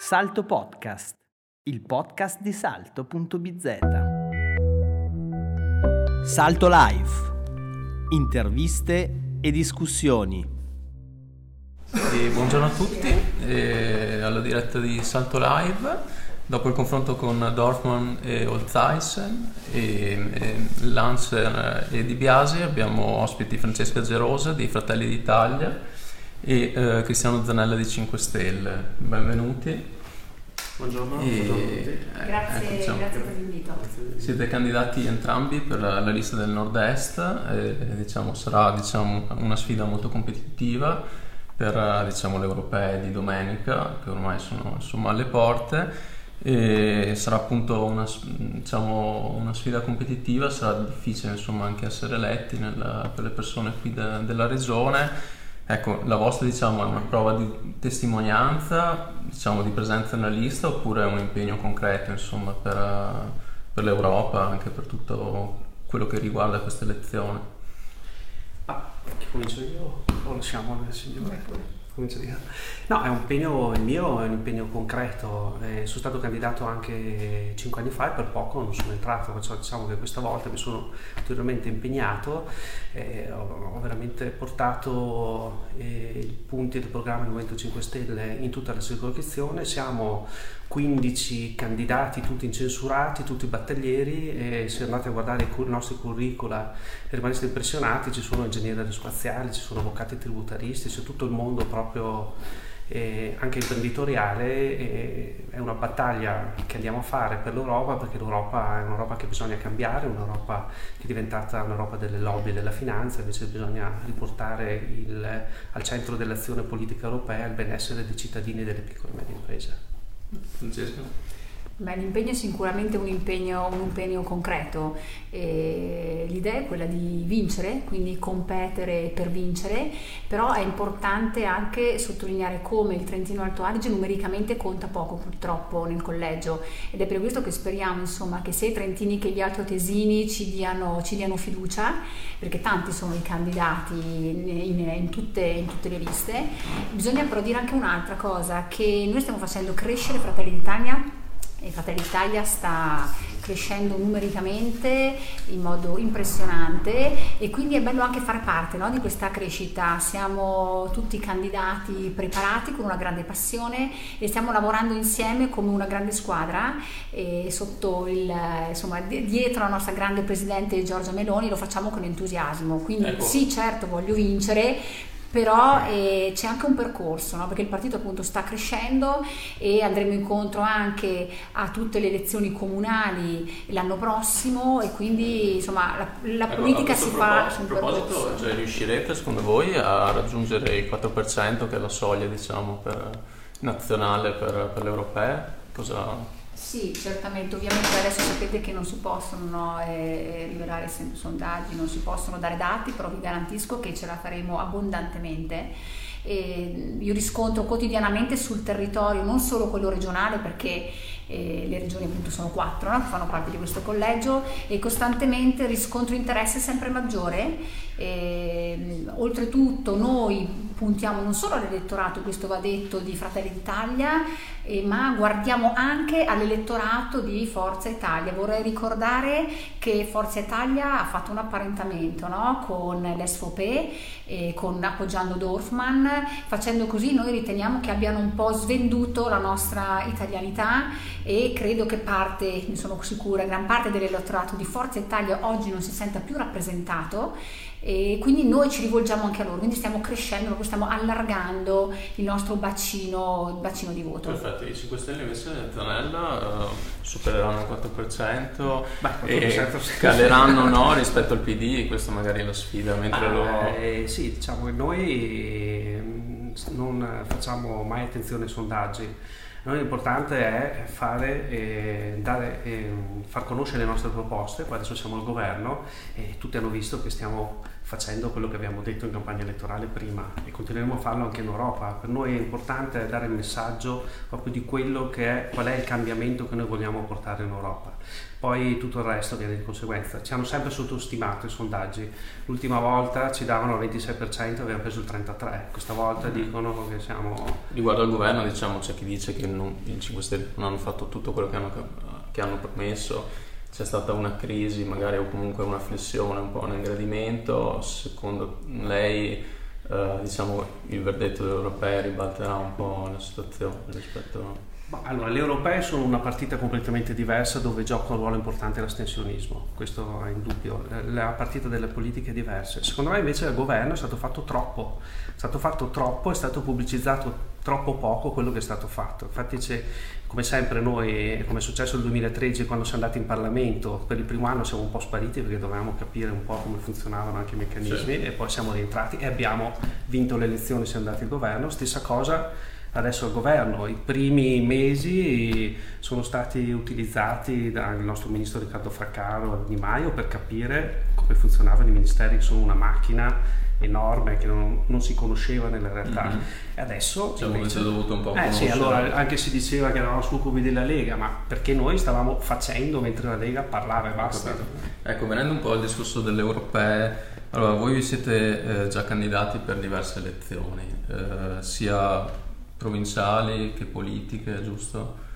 Salto Podcast, il podcast di salto.bz. Salto Live, interviste e discussioni. E buongiorno a tutti, e alla diretta di Salto Live. Dopo il confronto con Dorfman e Oltheisen e, e Lancer e Di Biasi abbiamo ospiti Francesca Gerosa di Fratelli d'Italia e eh, Cristiano Zanella di 5 Stelle. Benvenuti. Buongiorno, e, buongiorno a tutti. Eh, grazie, ecco, diciamo, grazie per l'invito. Siete candidati entrambi per la, la lista del nord-est, e, diciamo, sarà diciamo, una sfida molto competitiva per diciamo, le europee di domenica, che ormai sono insomma, alle porte. E sarà appunto una, diciamo, una, sfida competitiva, sarà difficile insomma, anche essere eletti nella, per le persone qui de, della regione Ecco, la vostra diciamo, è una prova di testimonianza, diciamo, di presenza nella lista oppure è un impegno concreto insomma, per, per l'Europa, anche per tutto quello che riguarda questa elezione? Ah, comincio io o lasciamo il signore? Comincio io. No, è un impegno, il mio è un impegno concreto. Eh, sono stato candidato anche cinque anni fa e per poco non sono entrato, perciò diciamo che questa volta mi sono ulteriormente impegnato, eh, ho, ho, veramente portato eh, i punti del programma del Movimento 5 Stelle in tutta la circoscrizione. Siamo 15 candidati, tutti incensurati, tutti battaglieri e se andate a guardare i nostri curricula rimanete impressionati, ci sono ingegneri aerospaziali, ci sono avvocati tributaristi, c'è tutto il mondo proprio eh, anche imprenditoriale, eh, è una battaglia che andiamo a fare per l'Europa perché l'Europa è un'Europa che bisogna cambiare, un'Europa che è diventata un'Europa delle lobby e della finanza, invece bisogna riportare il, al centro dell'azione politica europea il benessere dei cittadini e delle piccole e medie imprese. 你接线 Beh, l'impegno è sicuramente un impegno, un impegno concreto. E l'idea è quella di vincere, quindi competere per vincere, però è importante anche sottolineare come il Trentino Alto Adige numericamente conta poco purtroppo nel collegio ed è per questo che speriamo insomma, che sia i trentini che gli altoatesini ci diano, ci diano fiducia, perché tanti sono i candidati in, in, in, tutte, in tutte le liste. Bisogna però dire anche un'altra cosa, che noi stiamo facendo crescere Fratelli d'Italia e Fratelli d'Italia sta crescendo numericamente in modo impressionante e quindi è bello anche fare parte no, di questa crescita. Siamo tutti candidati preparati con una grande passione e stiamo lavorando insieme come una grande squadra e sotto il, insomma, dietro la nostra grande presidente Giorgia Meloni lo facciamo con entusiasmo. Quindi ecco. sì, certo, voglio vincere, però eh, c'è anche un percorso, no? perché il partito appunto sta crescendo e andremo incontro anche a tutte le elezioni comunali l'anno prossimo e quindi insomma la, la ecco, politica si fa su un proposito, cioè, riuscirete secondo voi a raggiungere il 4% che è la soglia diciamo per, nazionale per, per le europee? Cosa... Sì, certamente, ovviamente adesso sapete che non si possono no, eh, rivelare sondaggi, non si possono dare dati, però vi garantisco che ce la faremo abbondantemente. E io riscontro quotidianamente sul territorio, non solo quello regionale, perché eh, le regioni appunto sono quattro no? che fanno parte di questo collegio e costantemente riscontro interesse sempre maggiore. E, oltretutto noi puntiamo non solo all'elettorato, questo va detto, di Fratelli d'Italia, eh, ma guardiamo anche all'elettorato di Forza Italia. Vorrei ricordare che Forza Italia ha fatto un apparentamento no? con l'SVP, eh, con, appoggiando Dorfman, facendo così noi riteniamo che abbiano un po' svenduto la nostra italianità e credo che parte, ne sono sicura, gran parte dell'elettorato di Forza Italia oggi non si senta più rappresentato e quindi noi ci rivolgiamo anche a loro, quindi stiamo crescendo, stiamo allargando il nostro bacino, il bacino di voto. Perfetto, i 5 Stelle invece nel Zanella uh, supereranno il 4%, Beh, 4% e caleranno no, rispetto al PD, questa magari è la sfida, mentre ah, loro... Eh, sì, diciamo che noi mm, non facciamo mai attenzione ai sondaggi noi l'importante è fare, eh, dare, eh, far conoscere le nostre proposte, poi adesso siamo al governo e tutti hanno visto che stiamo facendo quello che abbiamo detto in campagna elettorale prima e continueremo a farlo anche in Europa. Per noi è importante dare il messaggio proprio di quello che è, qual è il cambiamento che noi vogliamo portare in Europa. Poi tutto il resto viene di conseguenza. Ci hanno sempre sottostimato i sondaggi. L'ultima volta ci davano il 26% e abbiamo preso il 33%. Questa volta dicono che siamo... Riguardo al governo, diciamo, c'è chi dice che non, i 5 Stelle non hanno fatto tutto quello che hanno, che hanno promesso c'è stata una crisi magari o comunque una flessione, un po' un ingradimento, secondo lei eh, diciamo, il verdetto dell'Europea ribalterà un po' la situazione rispetto allora, le europee sono una partita completamente diversa dove gioca un ruolo importante l'astensionismo, questo è indubbio. La partita delle politiche è diversa. Secondo me invece il governo è stato fatto troppo, è stato fatto troppo, è stato pubblicizzato troppo poco quello che è stato fatto. Infatti c'è, come sempre noi, come è successo nel 2013 quando siamo andati in Parlamento, per il primo anno siamo un po' spariti perché dovevamo capire un po' come funzionavano anche i meccanismi sì. e poi siamo rientrati e abbiamo vinto le elezioni, siamo andati al governo. Stessa cosa adesso al governo. I primi mesi sono stati utilizzati dal nostro ministro Riccardo Fraccaro Di Maio per capire come funzionavano i ministeri, che sono una macchina enorme che non, non si conosceva nella realtà. Mm-hmm. E adesso cioè, invece, dovuto un po' eh, sì, allora anche si diceva che eravamo succubi della Lega, ma perché noi stavamo facendo mentre la Lega parlava e basta. Ecco, venendo un po' al discorso delle europee, allora voi vi siete eh, già candidati per diverse elezioni, eh, sia provinciali che politiche, giusto?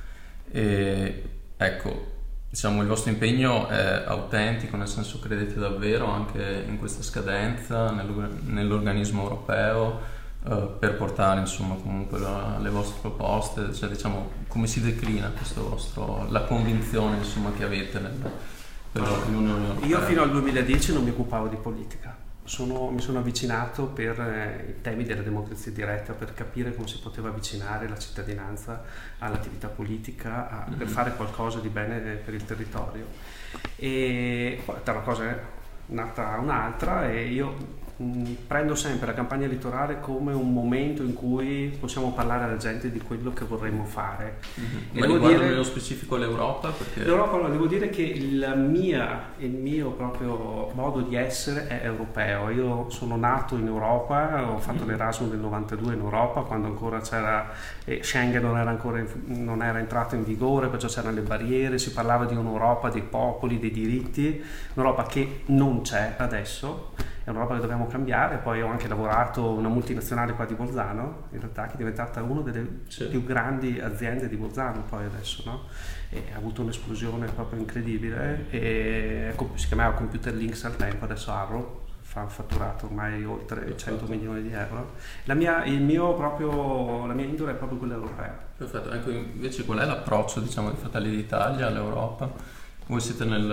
E ecco, diciamo il vostro impegno è autentico, nel senso credete davvero anche in questa scadenza nell'organismo europeo eh, per portare insomma comunque la, le vostre proposte, cioè diciamo come si declina questo vostro, la convinzione insomma che avete nel, per l'Unione Europea? Io fino al 2010 non mi occupavo di politica sono, mi sono avvicinato per eh, i temi della democrazia diretta, per capire come si poteva avvicinare la cittadinanza all'attività politica, a, mm-hmm. per fare qualcosa di bene per il territorio. E poi tra una cosa è nata un'altra e io prendo sempre la campagna elettorale come un momento in cui possiamo parlare alla gente di quello che vorremmo fare. Mm-hmm. Ma riguardo dire, nello specifico l'Europa? Perché... L'Europa, allora, devo dire che mia, il mio proprio modo di essere è europeo. Io sono nato in Europa, ho fatto mm-hmm. l'Erasmus nel 92 in Europa, quando ancora c'era eh, Schengen non era ancora in, non era entrato in vigore, perciò c'erano le barriere, si parlava di un'Europa dei popoli, dei diritti, un'Europa che non c'è adesso è un'Europa che dobbiamo cambiare. Poi ho anche lavorato una multinazionale qua di Bolzano, in realtà che è diventata una delle sì. più grandi aziende di Bolzano poi adesso, no? E ha avuto un'esplosione proprio incredibile e si chiamava Computer Links al tempo, adesso Arrow fa fatturato ormai oltre 100 milioni di euro. La mia, proprio, la mia indole è proprio quella europea. Perfetto, ecco invece qual è l'approccio diciamo, di Fratelli d'Italia all'Europa? Voi siete nel,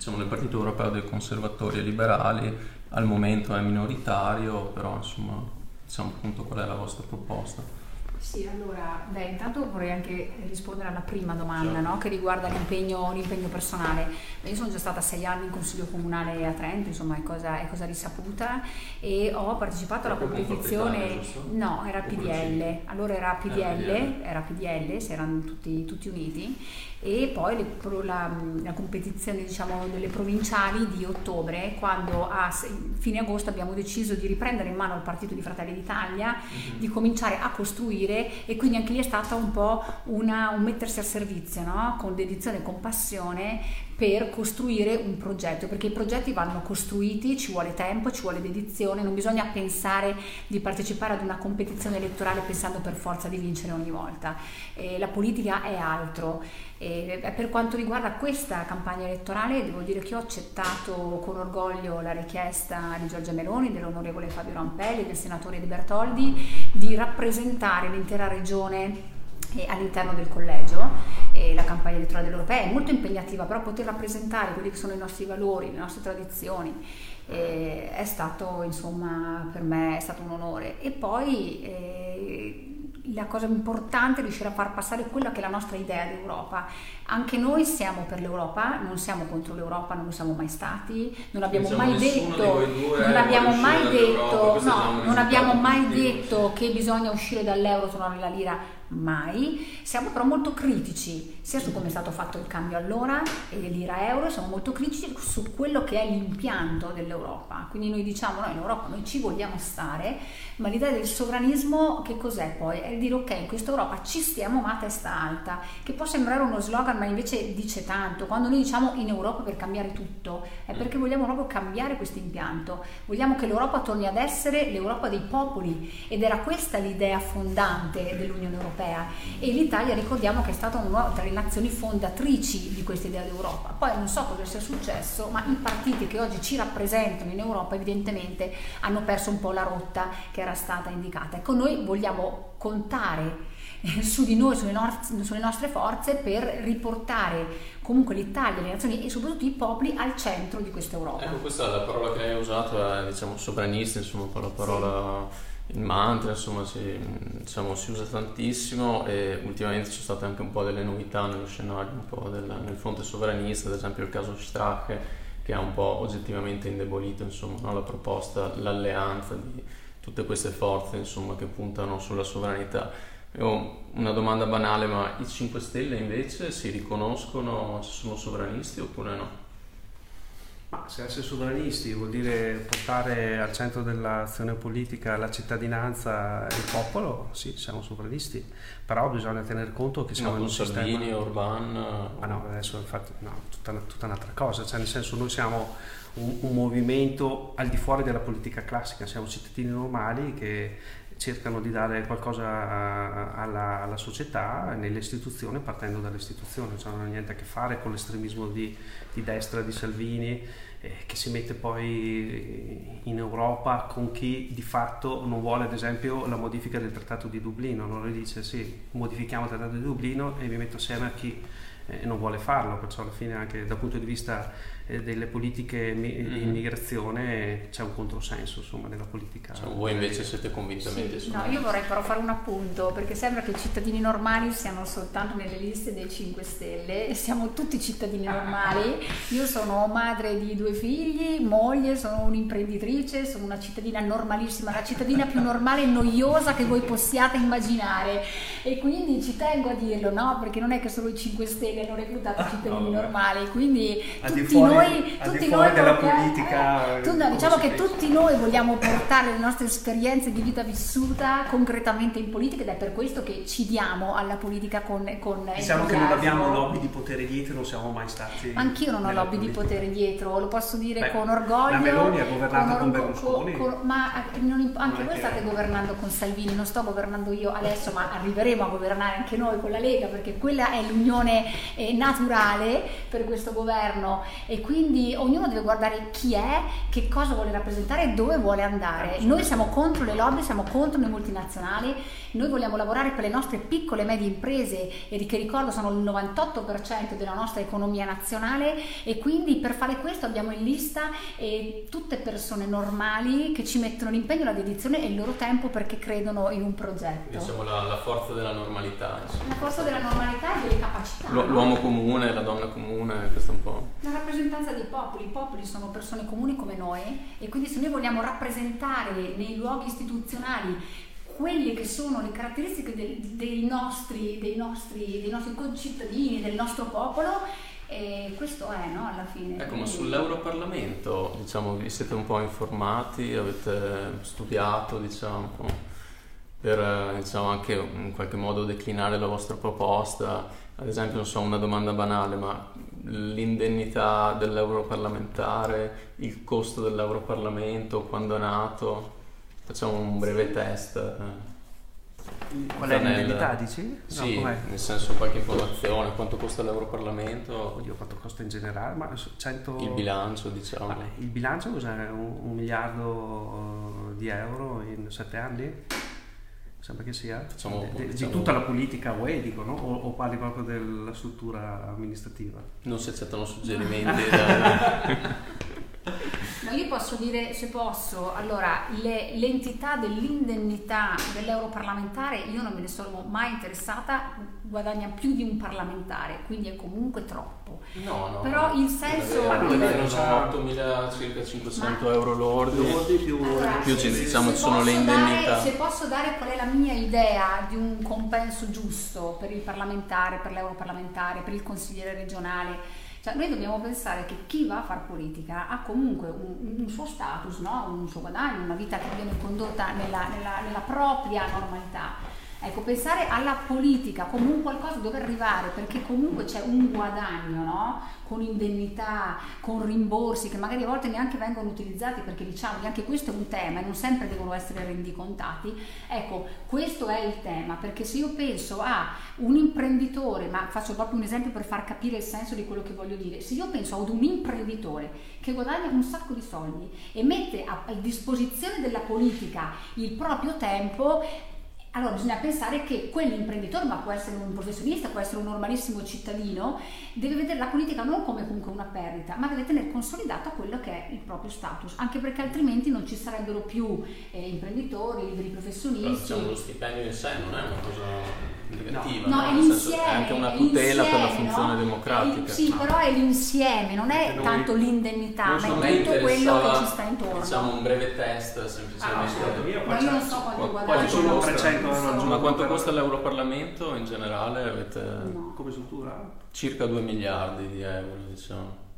diciamo, nel Partito Europeo dei Conservatori e Liberali al momento è minoritario, però insomma diciamo appunto qual è la vostra proposta. Sì, allora, beh, intanto vorrei anche rispondere alla prima domanda certo. no? che riguarda l'impegno, l'impegno, personale. Io sono già stata sei anni in Consiglio Comunale a Trento, insomma è cosa, è cosa risaputa, e ho partecipato alla competizione... No, era PDL, allora era PDL, era PDL, si erano tutti, tutti uniti, e poi le, la, la, competizione diciamo, delle provinciali di ottobre, quando a fine agosto abbiamo deciso di riprendere in mano il Partito di Fratelli d'Italia, mm-hmm. di cominciare a costruire e quindi anche lì è stata un po' una, un mettersi al servizio, no? con dedizione e compassione per costruire un progetto, perché i progetti vanno costruiti, ci vuole tempo, ci vuole dedizione, non bisogna pensare di partecipare ad una competizione elettorale pensando per forza di vincere ogni volta. Eh, la politica è altro. Eh, per quanto riguarda questa campagna elettorale, devo dire che ho accettato con orgoglio la richiesta di Giorgia Meloni, dell'onorevole Fabio Rampelli, del senatore De Bertoldi di rappresentare l'intera regione eh, all'interno del collegio. E la campagna elettorale dell'Europea è molto impegnativa, però poter rappresentare quelli che sono i nostri valori, le nostre tradizioni eh, è stato insomma per me è stato un onore. E poi eh, la cosa importante è riuscire a far passare quella che è la nostra idea di Europa. Anche noi siamo per l'Europa, non siamo contro l'Europa, non lo siamo mai stati, non abbiamo diciamo mai detto, non abbiamo mai detto, no, non abbiamo mai detto che bisogna uscire dall'euro, tornare alla lira mai. Siamo però molto critici, sia su come è stato fatto il cambio allora e l'ira euro, siamo molto critici su quello che è l'impianto dell'Europa. Quindi noi diciamo, noi in Europa noi ci vogliamo stare, ma l'idea del sovranismo che cos'è poi? È dire ok, in questa Europa ci stiamo ma a testa alta, che può sembrare uno slogan ma invece dice tanto. Quando noi diciamo in Europa per cambiare tutto, è perché vogliamo proprio cambiare questo impianto, vogliamo che l'Europa torni ad essere l'Europa dei popoli ed era questa l'idea fondante dell'Unione Europea e l'Italia ricordiamo che è stata una tra le nazioni fondatrici di questa idea d'Europa. Poi non so cosa sia successo, ma i partiti che oggi ci rappresentano in Europa evidentemente hanno perso un po' la rotta che era stata indicata. Ecco, noi vogliamo contare eh, su di noi, sulle, nostre, sulle nostre forze per riportare comunque l'Italia, le nazioni e soprattutto i popoli al centro di questa Europa. Ecco, questa è la parola che hai usato, è diciamo sovranista, insomma, la parola... Sì il mantra insomma si, diciamo, si, usa tantissimo e ultimamente ci sono state anche un po' delle novità nello scenario, un po' del, nel fronte sovranista, ad esempio il caso Strache che ha un po' oggettivamente indebolito insomma, no, la proposta, l'alleanza di tutte queste forze insomma, che puntano sulla sovranità. Ho una domanda banale, ma i 5 Stelle invece si riconoscono, sono sovranisti oppure no? Ma se essere sovranisti vuol dire portare al centro dell'azione politica la cittadinanza e il popolo, sì, siamo sovranisti, però bisogna tener conto che siamo no, in un Salvini, sistema... Orban... Ma no, adesso infatti no, tutta, tutta un'altra cosa, cioè nel senso noi siamo un, un movimento al di fuori della politica classica, siamo cittadini normali che cercano di dare qualcosa alla, alla, società nelle istituzioni partendo dalle istituzioni, cioè non ha niente a che fare con l'estremismo di, di destra di Salvini eh, che si mette poi in Europa con chi di fatto non vuole ad esempio la modifica del Trattato di Dublino, non dice sì, modifichiamo il Trattato di Dublino e mi metto assieme a chi eh, non vuole farlo, perciò alla fine anche dal punto di vista delle politiche di mm-hmm. immigrazione c'è un controsenso insomma nella politica. Cioè, voi invece siete convintamente sì, No, io vorrei però fare un appunto perché sembra che i cittadini normali siano soltanto nelle liste dei 5 Stelle, siamo tutti cittadini normali. Io sono madre di due figli, moglie, sono un'imprenditrice, sono una cittadina normalissima, la cittadina più normale e noiosa che voi possiate immaginare e quindi ci tengo a dirlo, no? Perché non è che solo i 5 Stelle hanno reclutato cittadini no, normali, quindi tutti noi noi, tutti noi della politica. Eh, tu, no, diciamo che tutti noi vogliamo portare le nostre esperienze di vita vissuta concretamente in politica ed è per questo che ci diamo alla politica con, con Diciamo che non abbiamo lobby di potere dietro, non siamo mai stati. Anch'io non ho lobby politica. di potere dietro, lo posso dire Beh, con orgoglio. La Meloni ha governato con, con Berlusconi. Con, ma non, anche voi state governando con Salvini, non sto governando io adesso, ma arriveremo a governare anche noi con la Lega perché quella è l'unione eh, naturale per questo governo e quindi ognuno deve guardare chi è, che cosa vuole rappresentare e dove vuole andare. Noi siamo contro le lobby, siamo contro le multinazionali, noi vogliamo lavorare per le nostre piccole e medie imprese e che ricordo sono il 98% della nostra economia nazionale e quindi per fare questo abbiamo in lista eh, tutte persone normali che ci mettono l'impegno, la dedizione e il loro tempo perché credono in un progetto. Diciamo la, la forza della normalità. Insomma. La forza della normalità e delle capacità. L'uomo comune, la donna comune, questo è un po'. La rappresentanza dei popoli, i popoli sono persone comuni come noi e quindi se noi vogliamo rappresentare nei luoghi istituzionali quelle che sono le caratteristiche del, dei, nostri, dei, nostri, dei nostri concittadini, del nostro popolo, e questo è, no, alla fine. Ecco, ma sull'Europarlamento, diciamo, vi siete un po' informati, avete studiato, diciamo, per diciamo, anche in qualche modo declinare la vostra proposta. Ad esempio, non so, una domanda banale, ma l'indennità dell'europarlamentare, il costo dell'europarlamento, quando è nato? Facciamo un breve test. Qual è l'indennità, dici? Sì, no, nel senso qualche informazione, quanto costa l'Europarlamento? Oddio, quanto costa in generale? Ma 100... Il bilancio, diciamo. Ma il bilancio cos'è? Un, un miliardo di euro in sette anni? Sembra che sia. Facciamo, di, facciamo... di tutta la politica UE, dico, no? O, o, parli proprio della struttura amministrativa? Non si accettano suggerimenti. da... No, io posso dire, se posso, allora, le, l'entità dell'indennità dell'europarlamentare, io non me ne sono mai interessata, guadagna più di un parlamentare, quindi è comunque troppo. No, no. Però il senso... Ma non è vero, sono 8.000 circa 500 Ma- euro lordi. Lordi più... Allora, più se- ci- diciamo se ci sono le posso dare- indennità. se posso dare qual è la mia idea di un compenso giusto per il parlamentare, per l'europarlamentare, per il consigliere regionale, cioè noi dobbiamo pensare che chi va a fare politica ha comunque un, un suo status, no? un suo guadagno, una vita che viene condotta nella, nella- nella propria normalità. Ecco, pensare alla politica come un qualcosa dove arrivare, perché comunque c'è un guadagno, no? Con indennità, con rimborsi che magari a volte neanche vengono utilizzati perché diciamo che anche questo è un tema e non sempre devono essere rendicontati. Ecco, questo è il tema, perché se io penso a un imprenditore, ma faccio proprio un esempio per far capire il senso di quello che voglio dire, se io penso ad un imprenditore che guadagna un sacco di soldi e mette a, a disposizione della politica il proprio tempo, allora bisogna pensare che quell'imprenditore, ma può essere un professionista, può essere un normalissimo cittadino, deve vedere la politica non come comunque una perdita, ma deve tenere consolidato quello che è il proprio status, anche perché altrimenti non ci sarebbero più eh, imprenditori, liberi Però, professionisti. diciamo, lo stipendio in sé non è una cosa negativa, No, no? è l'insieme, è anche una tutela per la l'insieme, funzione no? democratica. È sì, però è l'insieme, non è noi- tanto l'indennità, ma è tutto quello che ci sta intorno. Diciamo un breve test Ah, semplicemente. sì, io ma io non so quanto Qua- guadagno. Poi ci sono costa? 300 euro. Ma quanto costa l'Europarlamento in generale? Avete No. Come struttura? circa 2 miliardi di euro, diciamo.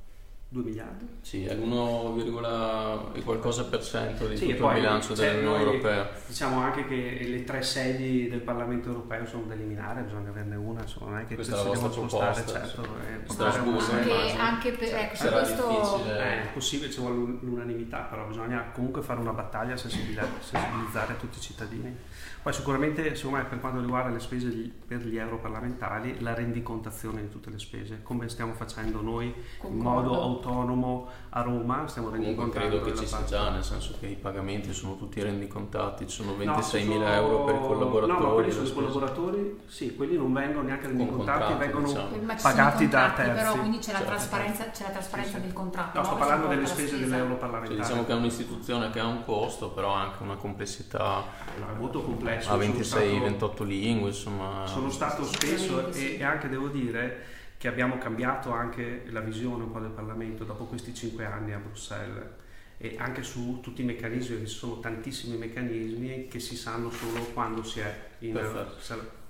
2 miliardi? Sì, è l'1, e qualcosa per cento di Sì, tutto il bilancio c'è dell'Unione Europea. Diciamo anche che le tre sedi del Parlamento europeo sono da eliminare, bisogna averne una, insomma, non è che Questa è ci la spostare, certo, sì. eh, Strasburgo, anche, anche per, ecco, su Sarà questo difficile. Eh, è possibile, ci vuole l'unanimità, però bisogna comunque fare una battaglia sensibilizzare tutti i cittadini. Poi sicuramente, secondo me, per quanto riguarda le spese gli- per gli europarlamentari, la rendicontazione di tutte le spese, come stiamo facendo noi in Concordo. modo autonomo a Roma, stiamo Comunque credo che ci sia già, nel senso che i pagamenti sono tutti rendicontati, ci sono No, 26.000 sono- euro per i collaboratori. No, ma quelli sono i collaboratori, sì, quelli non vengono neanche rendicontati, vengono diciamo. Pagati da terzi. Però quindi c'è la Certo. trasparenza, c'è la trasparenza del contratto. No, sto no? parlando delle spese spesa. dell'europarlamentare. Cioè, diciamo che è un'istituzione che ha un costo, però ha anche una complessità No, è molto complesso. a sono 26-28 lingue, insomma. Sono stato spesso sì. e, e anche devo dire che abbiamo cambiato anche la visione un po' del Parlamento dopo questi cinque anni a Bruxelles e anche su tutti i meccanismi, perché ci sono tantissimi meccanismi che si sanno solo quando si è in Perfetto.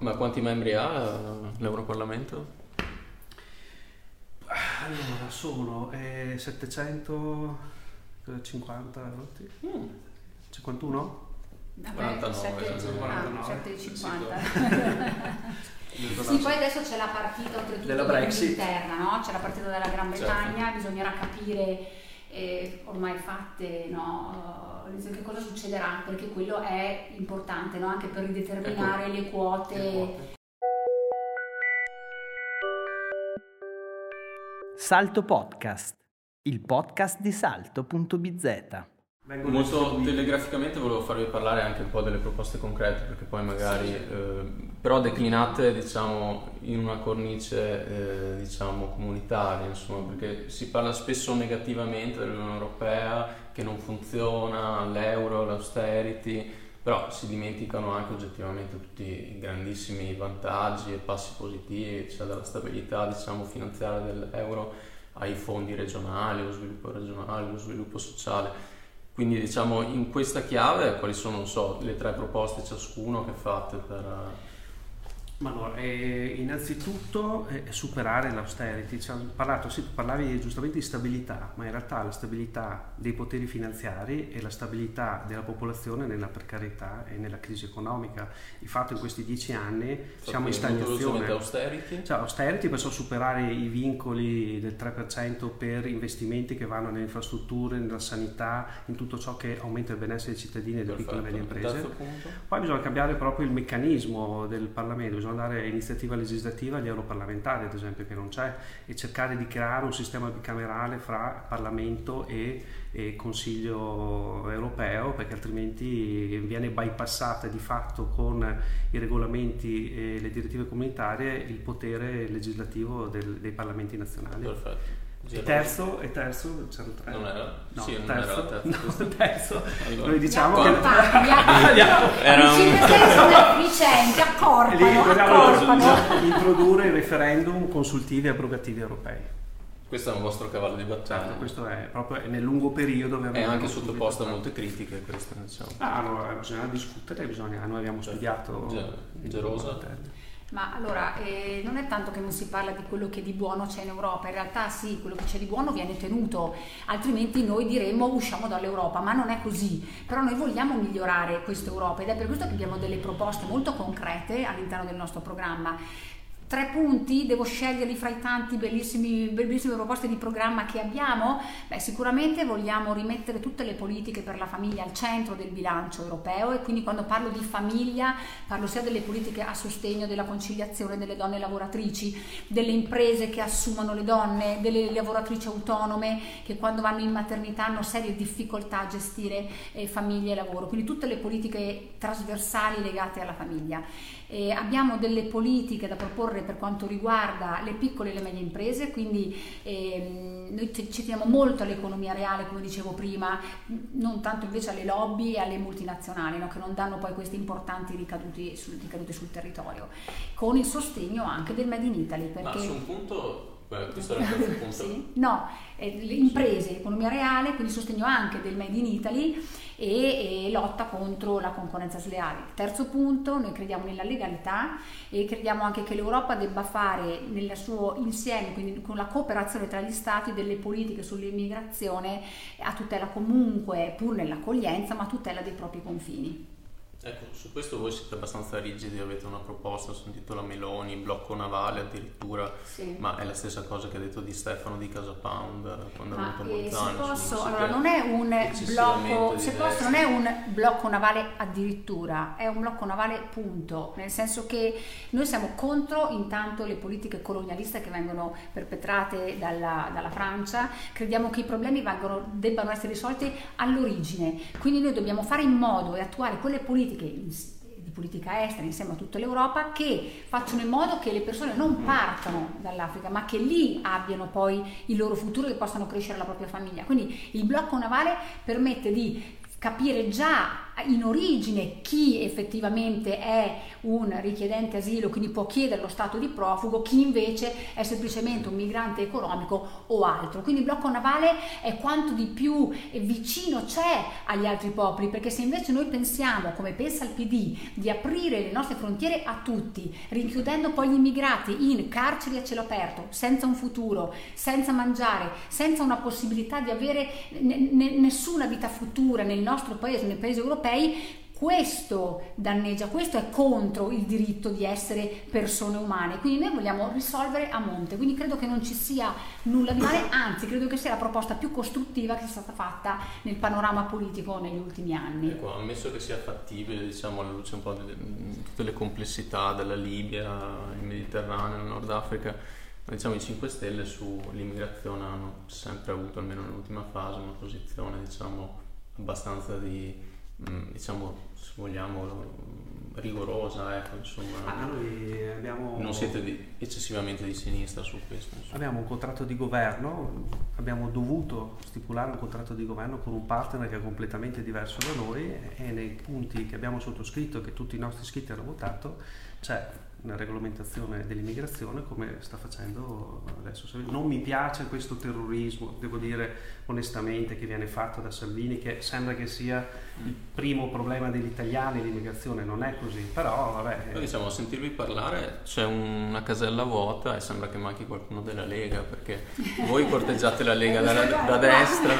Ma quanti membri ha eh, l'Europarlamento? Allora, sono eh, 750 voti? 51? 7,50. Sì, Sì, poi adesso c'è la partita oltretutto Della Brexit. interna, no? C'è la partita della Gran Certo. Bretagna, bisognerà capire eh, ormai fatte, no? eh, che cosa succederà, perché quello è importante, no? Anche per rideterminare Ecco. le quote. Le quote. Salto Podcast, il podcast di salto.bz. Vengono Molto telegraficamente volevo farvi parlare anche un po' delle proposte concrete, perché poi magari, eh, però declinate diciamo in una cornice eh, diciamo comunitaria, insomma, perché si parla spesso negativamente dell'Unione Europea che non funziona, l'euro, l'austerity, però si dimenticano anche oggettivamente tutti i grandissimi vantaggi e passi positivi, cioè dalla stabilità diciamo finanziaria dell'euro ai fondi regionali, lo sviluppo regionale, lo sviluppo sociale. Quindi diciamo in questa chiave quali sono, so, le tre proposte ciascuno che fate per... Ma allora, eh, innanzitutto eh, superare l'austerity, Ci hanno parlato, sì, parlavi giustamente di stabilità, ma in realtà la stabilità dei poteri finanziari e la stabilità della popolazione nella precarietà e nella crisi economica. Di fatto in questi dieci anni siamo in fate molto stagnazione. austerity? Cioè, austerity per superare i vincoli del 3% per investimenti che vanno nelle infrastrutture, nella sanità, in tutto ciò che aumenta il benessere dei cittadini e delle piccole e medie imprese. Poi bisogna cambiare proprio il meccanismo del Parlamento, bisogna dare iniziativa legislativa agli europarlamentari, ad esempio, che non c'è, e cercare di creare un sistema bicamerale fra Parlamento e, e Consiglio europeo, perché altrimenti viene bypassata di fatto con i regolamenti e le direttive comunitarie il potere legislativo del- dei parlamenti nazionali. Perfetto. E terzo, e terzo c'erano tre. Non era? No, sì, non terzo, era la terza. no, terzo. Allora. Noi diciamo Li che... Era un- 5 E accorpano, lì dobbiamo accorpano. introdurre i referendum consultivi e abrogativi europei. Questo è un vostro cavallo di battaglia. Certo, questo è proprio nel lungo periodo. È anche sottoposto a molte critiche questa, diciamo. Ah, no, bisogna discutere, bisogna, noi abbiamo studiato Ge- in gelosa. materia. Ma allora, eh, non è tanto che non si parla di quello che di buono c'è in Europa, in realtà sì, quello che c'è di buono viene tenuto, altrimenti noi diremmo usciamo dall'Europa, ma non è così. Però noi vogliamo migliorare questa Europa ed è per questo che abbiamo delle proposte molto concrete all'interno del nostro programma. Tre punti, devo sceglierli fra i tanti bellissimi, bellissime proposte di programma che abbiamo? Beh, sicuramente vogliamo rimettere tutte le politiche per la famiglia al centro del bilancio europeo e quindi quando parlo di famiglia parlo sia delle politiche a sostegno della conciliazione delle donne lavoratrici, delle imprese che assumono le donne, delle lavoratrici autonome che quando vanno in maternità hanno serie difficoltà a gestire eh, famiglia e lavoro, quindi tutte le politiche trasversali legate alla famiglia. Eh, abbiamo delle politiche da proporre per quanto riguarda le piccole e le medie imprese, quindi ehm, noi ci teniamo molto all'economia reale, come dicevo prima, non tanto invece alle lobby e alle multinazionali, no, che non danno poi questi importanti ricaduti sul, ricadute sul territorio, con il sostegno anche del Made in Italy. Ma Perché... su un punto, beh, questo era il terzo punto. Sì, no, eh, le imprese, economia reale, quindi sostegno anche del Made in Italy e, e lotta contro la concorrenza sleale. Terzo punto, noi crediamo nella legalità e crediamo anche che l'Europa debba fare nel suo insieme, quindi con la cooperazione tra gli Stati, delle politiche sull'immigrazione a tutela comunque, pur nell'accoglienza, ma a tutela dei propri confini. Ecco, su questo voi siete abbastanza rigidi, avete una proposta, ho sentito la Meloni, blocco navale addirittura, Sì. ma è la stessa cosa che ha detto di Stefano di Casa Pound quando ha Ma avuto eh, se Bolzano. posso, allora non è un blocco, se posso, non è un blocco navale addirittura, è un blocco navale punto, nel senso che noi siamo contro intanto le politiche colonialiste che vengono perpetrate dalla, dalla Francia, crediamo che i problemi vengano- debbano essere risolti all'origine, quindi noi dobbiamo fare in modo e attuare quelle politiche in- di politica estera insieme a tutta l'Europa che facciano in modo che le persone non partano dall'Africa ma che lì abbiano poi il loro futuro e possano crescere la propria famiglia. Quindi il blocco navale permette di capire già in origine chi effettivamente è un richiedente asilo, quindi può chiedere lo stato di profugo, chi invece è semplicemente un migrante economico o altro. Quindi il blocco navale è quanto di più vicino c'è agli altri popoli, perché se invece noi pensiamo, come pensa il PD, di aprire le nostre frontiere a tutti, rinchiudendo poi gli immigrati in carceri a cielo aperto, senza un futuro, senza mangiare, senza una possibilità di avere ne- ne- nessuna vita futura nel nostro paese, nei paesi europei, questo danneggia, questo è contro il diritto di essere persone umane. Quindi noi vogliamo risolvere a monte. Quindi credo che non ci sia nulla di male, anzi credo che sia la proposta più costruttiva che sia stata fatta nel panorama politico negli ultimi anni. Ecco, ammesso che sia fattibile, diciamo, alla luce un po' di tutte le complessità della Libia, il Mediterraneo, il Nord Africa, diciamo i 5 Stelle sull'immigrazione hanno sempre avuto, almeno nell'ultima fase, una posizione, diciamo, abbastanza di, diciamo, se vogliamo, mm, rigorosa, ecco, insomma. Ah, noi abbiamo, Non siete di- eccessivamente di sinistra su questo. insomma. abbiamo un contratto di governo, abbiamo dovuto stipulare un contratto di governo con un partner che è completamente diverso da noi e nei punti che abbiamo sottoscritto, che tutti i nostri iscritti hanno votato, c'è una regolamentazione dell'immigrazione come sta facendo adesso. Non mi piace questo terrorismo, devo dire onestamente, che viene fatto da Salvini, che sembra che sia il primo problema degli italiani l'immigrazione, non è così, però vabbè. Poi diciamo, a sentirvi parlare c'è una casella vuota e sembra che manchi qualcuno della Lega, perché voi corteggiate la Lega da, da destra,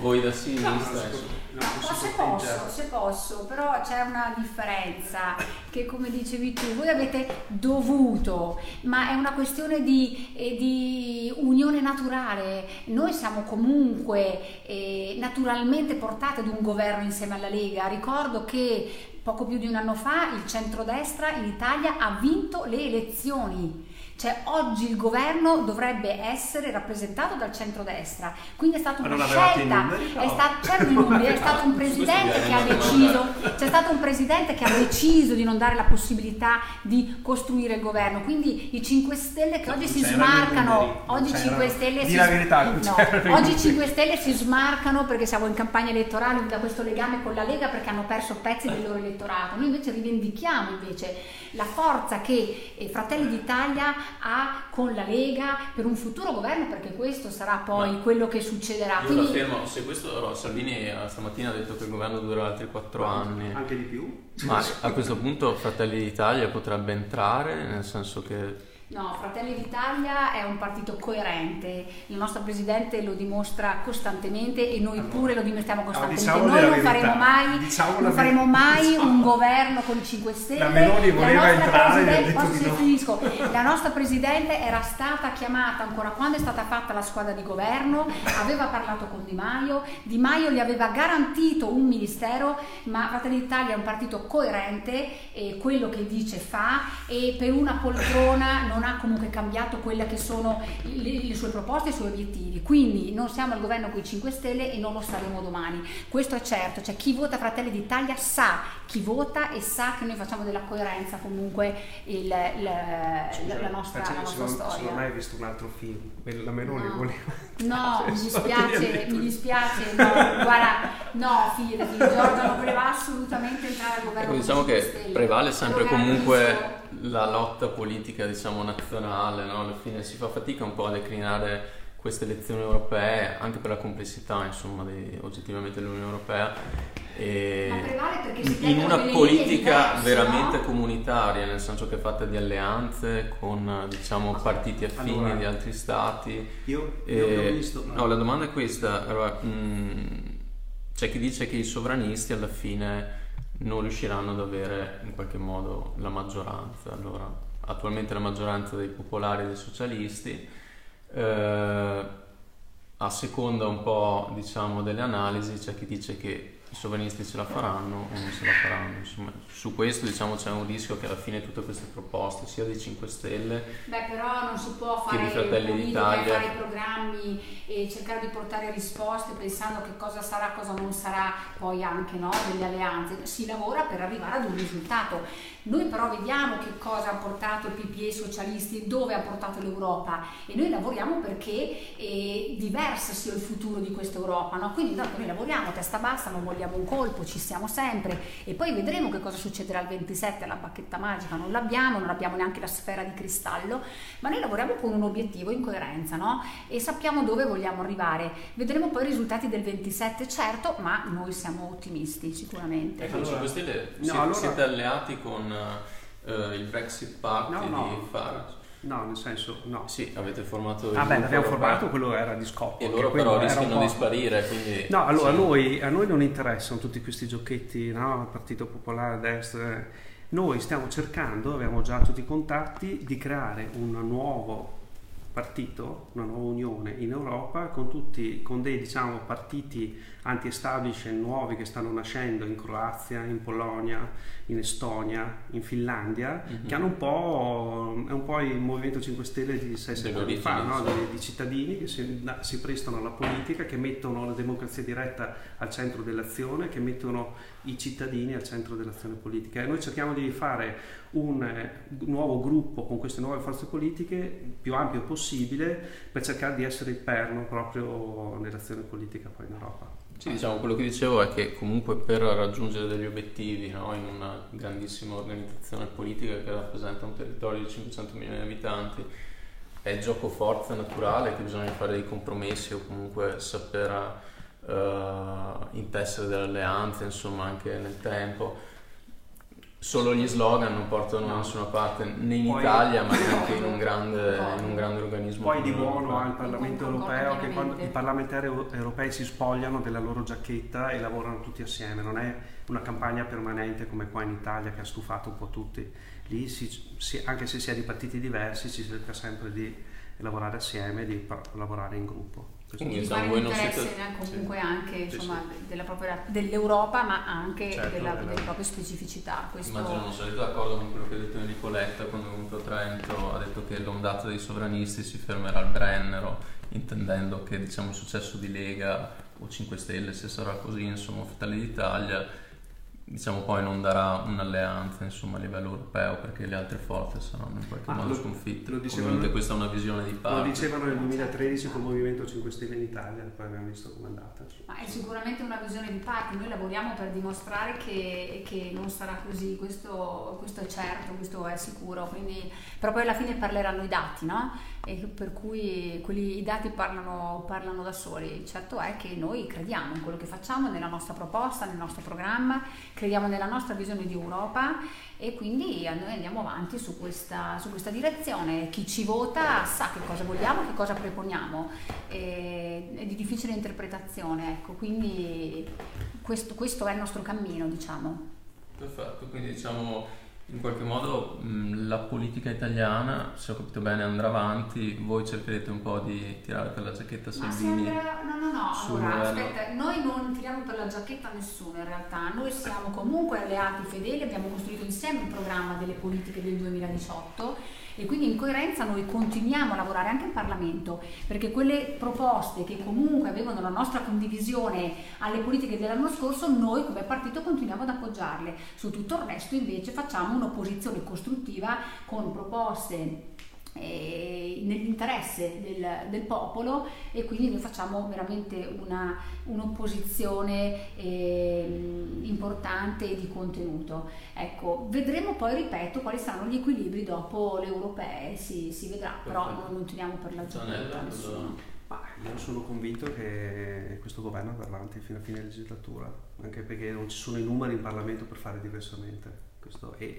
voi da sinistra. No, si se posso, se posso, però c'è una differenza che come dicevi tu, voi avete dovuto, ma è una questione di, eh, di unione naturale. Noi siamo comunque eh, naturalmente portate ad un governo insieme alla Lega. Ricordo che poco più di un anno fa il centrodestra in Italia ha vinto le elezioni. Cioè oggi il governo dovrebbe essere rappresentato dal centrodestra, quindi è stata una scelta, numeri, no. è, certo, numeri, è stato un presidente che ha deciso, c'è stato un presidente che ha deciso di non dare la possibilità di costruire il governo, quindi i 5 Stelle che oggi si smarcano, oggi 5 Stelle si, verità, no, oggi 5 Stelle si smarcano perché siamo in campagna elettorale da questo legame con la Lega perché hanno perso pezzi del loro elettorato, noi invece rivendichiamo invece la forza che eh, Fratelli d'Italia ha con la Lega per un futuro governo, perché questo sarà poi Ma quello che succederà. Io Quindi... affermo, se questo Salvini eh, stamattina ha detto che il governo durerà altri quattro anni. Anche di più? Ma a questo punto Fratelli d'Italia potrebbe entrare, nel senso che No, Fratelli d'Italia è un partito coerente, il nostro Presidente lo dimostra costantemente e noi pure lo dimostriamo costantemente. Diciamo noi non faremo mai, diciamo non faremo mai un governo con i 5 Stelle. La Meloni voleva entrare posso, no. La nostra Presidente era stata chiamata ancora quando è stata fatta la squadra di governo, aveva parlato con Di Maio, Di Maio gli aveva garantito un ministero, ma Fratelli d'Italia è un partito coerente, e quello che dice fa e per una poltrona non ha comunque cambiato quelle che sono le, le sue proposte e i suoi obiettivi. Quindi non siamo al governo con i 5 Stelle e non lo saremo domani. Questo è certo, cioè chi vota Fratelli d'Italia sa chi vota e sa che noi facciamo della coerenza comunque il, il, Scusa, la nostra, la nostra storia. Non hai visto un altro film, la Meloni no. voleva... No, mi dispiace, mi dispiace, no, guarda, no, fidati, Giorgia non voleva assolutamente entrare al governo. Diciamo che Stelle. prevale sempre comunque la lotta politica diciamo nazionale, no? alla fine si fa fatica un po' a declinare queste elezioni europee anche per la complessità insomma di, oggettivamente dell'Unione Europea e in una politica veramente no? comunitaria nel senso che è fatta di alleanze con diciamo partiti affini allora, di altri stati io, io ho visto no. no la domanda è questa allora, mh, mm, c'è chi dice che i sovranisti alla fine non riusciranno ad avere in qualche modo la maggioranza. Allora, attualmente la maggioranza dei popolari e dei socialisti, eh, a seconda un po' diciamo delle analisi c'è chi dice che sovranisti ce la faranno o non ce la faranno. Insomma, su questo diciamo, c'è un rischio che alla fine tutte queste proposte, sia dei 5 Stelle Beh, però non si può fare Fratelli d'Italia, fare i programmi e cercare di portare risposte pensando che cosa sarà, cosa non sarà poi anche no, delle alleanze. Si lavora per arrivare ad un risultato. Noi però vediamo che cosa ha portato il PPE i socialisti, dove ha portato l'Europa e noi lavoriamo perché eh, diverso sia il futuro di questa Europa. No? Quindi noi lavoriamo testa bassa, non vogliamo un colpo, ci siamo sempre e poi vedremo che cosa succederà il 27, la bacchetta magica non l'abbiamo, non abbiamo neanche la sfera di cristallo, ma noi lavoriamo con un obiettivo in coerenza no? e sappiamo dove vogliamo arrivare. Vedremo poi i risultati del 27, certo, ma noi siamo ottimisti sicuramente. Ecco, allora, 5 Stelle no, siete, allora... siete alleati con uh, il Brexit Party no, no. di Farage? No, nel senso, no. Sì, avete formato Ah beh, l'abbiamo formato, quello era di scopo. E loro però rischiano di sparire, quindi... No, allora sì. noi, a, noi, non interessano tutti questi giochetti, no? Partito Popolare destra. Noi stiamo cercando, abbiamo già tutti i contatti, di creare un nuovo partito, una nuova unione in Europa con, tutti, con dei diciamo, partiti anti-establishment nuovi che stanno nascendo in Croazia, in Polonia, in Estonia, in Finlandia, mm-hmm. che hanno un po', è un po' il Movimento 5 Stelle di 6-7 anni fa, no? di, di, cittadini che si, si, prestano alla politica, che mettono la democrazia diretta al centro dell'azione, che mettono i cittadini al centro dell'azione politica. E noi cerchiamo di fare un eh, nuovo gruppo con queste nuove forze politiche più ampio possibile per cercare di essere il perno proprio nell'azione politica poi in Europa. Sì, diciamo, quello che dicevo è che comunque per raggiungere degli obiettivi no, in una grandissima organizzazione politica che rappresenta un territorio di 500 milioni di abitanti, è gioco forza naturale che bisogna fare dei compromessi o comunque saper uh, intessere delle alleanze, insomma, anche nel tempo solo gli slogan non portano da nessuna parte né in poi, Italia ma neanche in un grande, in un grande organismo. Poi di buono al Parlamento europeo che quando i parlamentari europei si spogliano della loro giacchetta e lavorano tutti assieme, non è una campagna permanente come qua in Italia che ha stufato un po' tutti. Lì si, si, anche se si è di partiti diversi si cerca sempre di lavorare assieme, di lavorare in gruppo. Quindi diciamo, voi non siete... comunque sì. anche insomma, sì, propria, dell'Europa ma anche certo, della, delle proprie specificità. Questo... Immagino non sarete d'accordo con quello che ha detto Nicoletta quando è venuto a Trento, ha detto che l'ondata dei sovranisti si fermerà al Brennero, intendendo che diciamo, il successo di Lega o 5 Stelle, se sarà così, insomma, Fratelli d'Italia diciamo poi non darà un'alleanza insomma, a livello europeo perché le altre forze saranno in qualche ah, modo lo, sconfitte. Lo dicevano, Ovviamente questa è una visione di parte. Lo dicevano nel 2013 col Movimento 5 Stelle in Italia, poi abbiamo visto com'è andata. Ma è sicuramente una visione di parte, noi lavoriamo per dimostrare che, che non sarà così, questo, questo, è certo, questo è sicuro, quindi, però poi alla fine parleranno i dati, no? E per cui quelli, i dati parlano, parlano da soli. Certo è che noi crediamo in quello che facciamo, nella nostra proposta, nel nostro programma crediamo nella nostra visione di Europa e quindi noi andiamo avanti su questa, su questa direzione. Chi ci vota sa che cosa vogliamo, che cosa proponiamo, e, è di difficile interpretazione, ecco, quindi questo, questo è il nostro cammino, diciamo. Perfetto, quindi diciamo in qualche modo mh, la politica italiana, se ho capito bene, andrà avanti, voi cercherete un po' di tirare per la giacchetta Salvini. Sembra... No, no, no, allora, aspetta, noi non tiriamo per la giacchetta nessuno in realtà, noi siamo comunque alleati fedeli, abbiamo costruito insieme il programma delle politiche del 2018 e quindi in coerenza noi continuiamo a lavorare anche in Parlamento perché quelle proposte che comunque avevano la nostra condivisione alle politiche dell'anno scorso noi come partito continuiamo ad appoggiarle. Su tutto il resto invece facciamo un'opposizione costruttiva con proposte nell'interesse del, del, popolo e quindi noi facciamo veramente una, un'opposizione eh, importante di contenuto. Ecco, vedremo poi, ripeto, quali saranno gli equilibri dopo le europee, si, si vedrà, però non, teniamo per la giornata nessuno. Ma io sono convinto che questo governo andrà avanti fino a fine legislatura, anche perché non ci sono i numeri in Parlamento per fare diversamente. Questo è,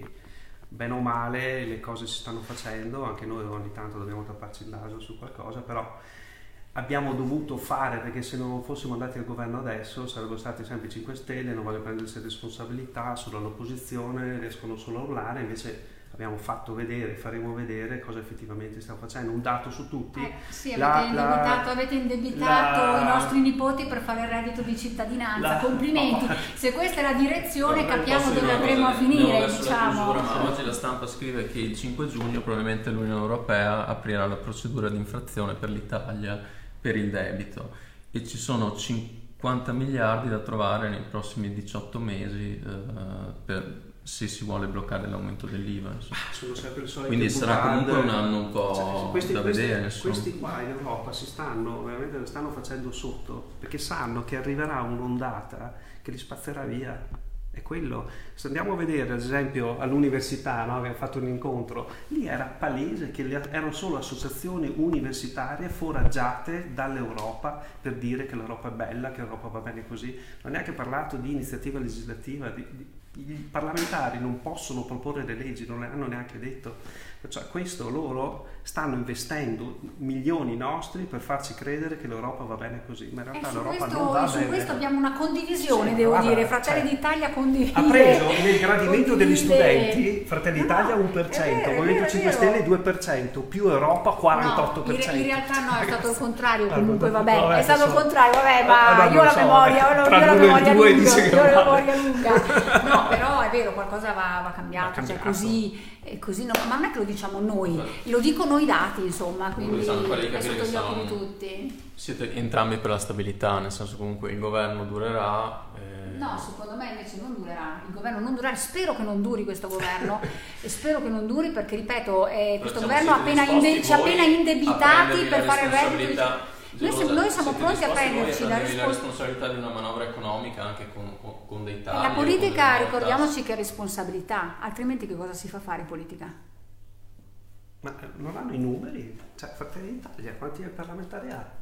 bene o male le cose si stanno facendo, anche noi ogni tanto dobbiamo tapparci il naso su qualcosa, però abbiamo dovuto fare perché se non fossimo andati al governo adesso sarebbero stati sempre 5 Stelle, non vogliono prendersi responsabilità, solo all'opposizione, riescono solo a urlare, invece abbiamo fatto vedere, faremo vedere cosa effettivamente stiamo facendo, un dato su tutti. Eh, sì, avete, la, indebitato, la, avete indebitato la, i nostri nipoti per fare il reddito di cittadinanza, complimenti, oh, se questa è la direzione capiamo dove andremo a finire. Diciamo. Chiusura, oggi la stampa scrive che il 5 giugno probabilmente l'Unione Europea aprirà la procedura di infrazione per l'Italia per il debito e ci sono 50 miliardi da trovare nei prossimi 18 mesi eh, per se si vuole bloccare l'aumento dell'IVA. Ah, Quindi sarà comunque un anno un po' cioè, questi, da questi, vedere. Insomma. Questi qua in Europa si stanno veramente stanno facendo sotto perché sanno che arriverà un'ondata che li spazzerà via è quello. Se andiamo a vedere, ad esempio, all'università, no? abbiamo fatto un incontro, lì era palese che erano solo associazioni universitarie foraggiate dall'Europa per dire che l'Europa è bella, che l'Europa va bene così. Non ha neanche parlato di iniziativa legislativa, di, di, i parlamentari non possono proporre le leggi, non le hanno neanche detto. Cioè, questo loro stanno investendo milioni nostri per farci credere che l'Europa va bene così, ma in realtà eh, l'Europa questo, non va su bene. Su questo abbiamo una condivisione, sì, devo guarda, dire, Fratelli cioè, d'Italia condivide. Ha preso nel gradimento degli studenti, Fratelli d'Italia 1%, Movimento 5 Stelle 2%, più Europa 48%. No, in, in, realtà no, è stato il contrario, comunque vabbè, vabbè è stato il contrario, vabbè, ma io ho la memoria, io ho la memoria lunga, io ho la memoria lunga. No, però è vero, qualcosa va, va cambiato, cioè così così no, ma non è che lo diciamo noi, lo dicono i dati, insomma, quindi è sotto gli occhi di tutti. Siete entrambi per la stabilità, nel senso comunque il governo durerà. Eh... No, secondo me invece non durerà, il governo non durerà, spero che non duri questo governo e spero che non duri perché, ripeto, eh, questo governo appena inde- ci ha appena indebitati per fare il reddito noi, siamo, noi siamo pronti a prenderci la, rispo- la, responsabilità di una manovra economica anche con, con, con dei tagli. La politica, ricordiamoci che è responsabilità, altrimenti che cosa si fa fare politica? Ma eh, non hanno i numeri? Cioè, Fratelli d'Italia, quanti parlamentari ha?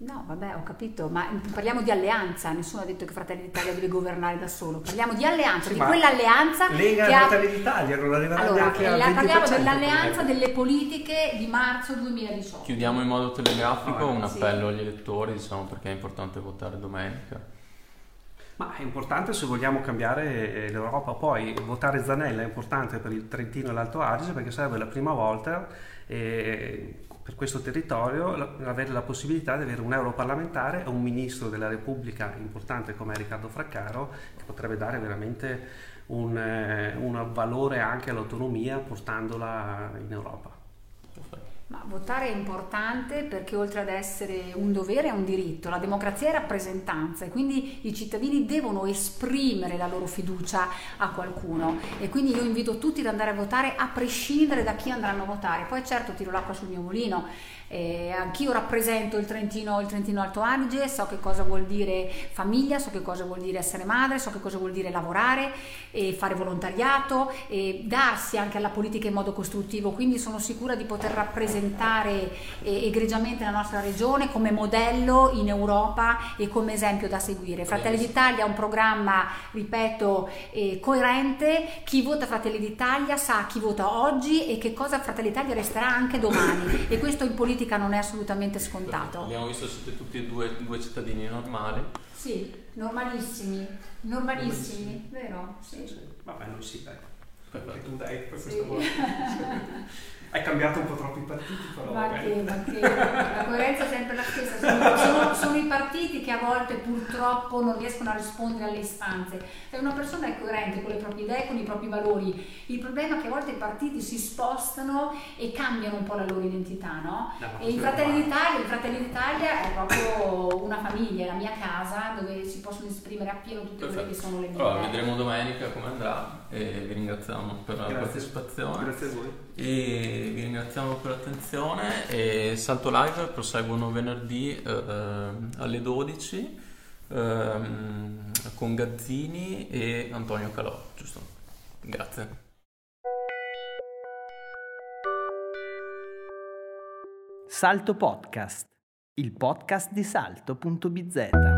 No, vabbè, ho capito, ma parliamo di alleanza, nessuno ha detto che Fratelli d'Italia deve governare da solo, parliamo di alleanza, sì, di quell'alleanza Lega che ha... Fratelli d'Italia, non arriverà allora, neanche al 20%. Parliamo dell'alleanza delle politiche di marzo 2018. Chiudiamo in modo telegrafico un appello sì. agli elettori, diciamo, perché è importante votare domenica. Ma è importante se vogliamo cambiare eh, l'Europa, poi votare Zanella è importante per il Trentino e l'Alto Adige perché sarebbe la prima volta... Eh, per questo territorio avere la possibilità di avere un europarlamentare e un ministro della Repubblica importante come Riccardo Fraccaro che potrebbe dare veramente un, eh, un valore anche all'autonomia portandola in Europa. Ma votare è importante perché oltre ad essere un dovere è un diritto, la democrazia è rappresentanza e quindi i cittadini devono esprimere la loro fiducia a qualcuno e quindi io invito tutti ad andare a votare a prescindere da chi andranno a votare. Poi certo tiro l'acqua sul mio mulino, eh, anch'io rappresento il Trentino, il Trentino Alto Adige, so che cosa vuol dire famiglia, so che cosa vuol dire essere madre, so che cosa vuol dire lavorare e fare volontariato e darsi anche alla politica in modo costruttivo, quindi sono sicura di poter rappresentare eh, egregiamente la nostra regione come modello in Europa e come esempio da seguire. Fratelli d'Italia è un programma, ripeto, eh, coerente, chi vota Fratelli d'Italia sa chi vota oggi e che cosa Fratelli d'Italia resterà anche domani. E questo in politica politica non è assolutamente scontato. Abbiamo visto che siete tutti e due, due cittadini normali. Sì, normalissimi, normalissimi, vero? Sì. sì. Vabbè, noi sì, dai. Perché tu dai per sì. Hai cambiato un po' troppo i partiti, però. Ma che, ma che, la coerenza è sempre la stessa. Sono, sono, sono, i partiti che a volte purtroppo non riescono a rispondere alle istanze. Se una persona è coerente con le proprie idee, con i propri valori, il problema è che a volte i partiti si spostano e cambiano un po' la loro identità, no? E in Fratelli d'Italia, Fratelli d'Italia è proprio una famiglia, è la mia casa dove si possono esprimere appieno tutte Perfetto. quelle che sono le mie allora, idee. Vedremo domenica come andrà e vi ringraziamo per Grazie. la partecipazione. Grazie a voi. E vi ringraziamo per l'attenzione e Salto Live proseguono venerdì eh, alle 12 eh, con Gazzini e Antonio Calò, giusto? Grazie. Salto Podcast, il podcast di salto.bz.